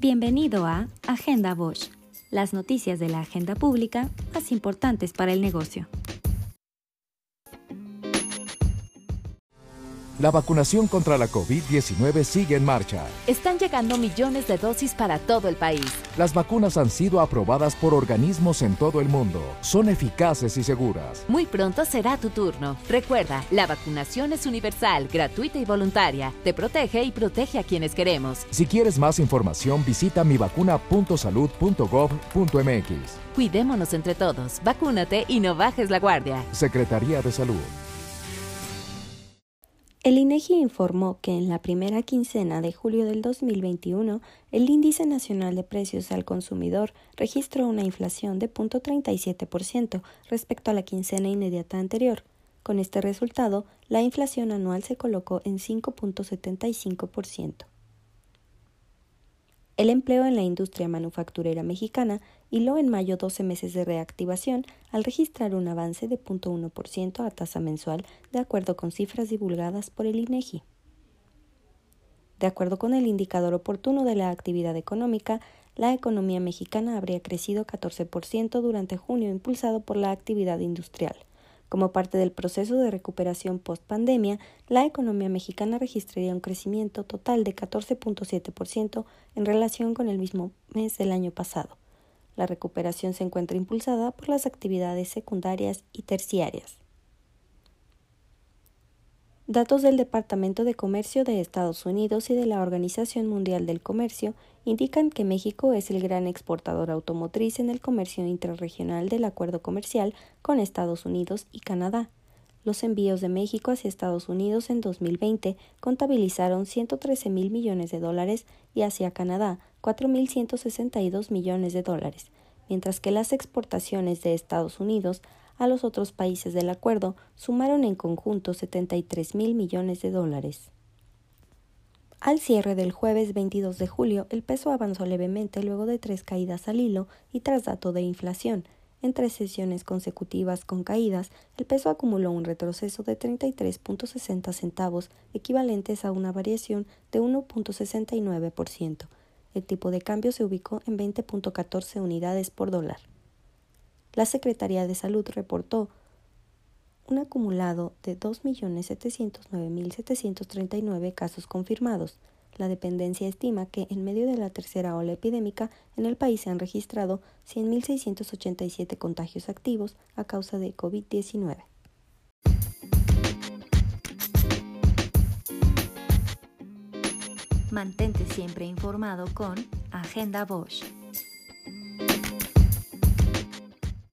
Bienvenido a Agenda Bosch, las noticias de la agenda pública más importantes para el negocio. La vacunación contra la COVID-19 sigue en marcha. Están llegando millones de dosis para todo el país. Las vacunas han sido aprobadas por organismos en todo el mundo. Son eficaces y seguras. Muy pronto será tu turno. Recuerda, la vacunación es universal, gratuita y voluntaria. Te protege y protege a quienes queremos. Si quieres más información, visita mivacuna.salud.gov.mx. Cuidémonos entre todos. Vacúnate y no bajes la guardia. Secretaría de Salud. El INEGI informó que en la primera quincena de julio del 2021, el índice nacional de precios al consumidor registró una inflación de 0.37% respecto a la quincena inmediata anterior. Con este resultado, la inflación anual se colocó en 5.75%. El empleo en la industria manufacturera mexicana hiló en mayo 12 meses de reactivación al registrar un avance de 0.1% a tasa mensual, de acuerdo con cifras divulgadas por el INEGI. De acuerdo con el indicador oportuno de la actividad económica, la economía mexicana habría crecido 14% durante junio impulsado por la actividad industrial. Como parte del proceso de recuperación post-pandemia, la economía mexicana registraría un crecimiento total de 14.7% en relación con el mismo mes del año pasado. La recuperación se encuentra impulsada por las actividades secundarias y terciarias. Datos del Departamento de Comercio de Estados Unidos y de la Organización Mundial del Comercio indican que México es el gran exportador automotriz en el comercio intrarregional del acuerdo comercial con Estados Unidos y Canadá. Los envíos de México hacia Estados Unidos en 2020 contabilizaron 113 mil millones de dólares y hacia Canadá 4.162 millones de dólares, mientras que las exportaciones de Estados Unidos a los otros países del acuerdo sumaron en conjunto 73 mil millones de dólares. Al cierre del jueves 22 de julio, el peso avanzó levemente luego de tres caídas al hilo y tras dato de inflación. En tres sesiones consecutivas con caídas, el peso acumuló un retroceso de 33.60 centavos, equivalentes a una variación de 1.69%. El tipo de cambio se ubicó en 20.14 unidades por dólar. La Secretaría de Salud reportó un acumulado de 2.709.739 casos confirmados. La dependencia estima que en medio de la tercera ola epidémica en el país se han registrado 100.687 contagios activos a causa de COVID-19. Mantente siempre informado con Agenda Bosch.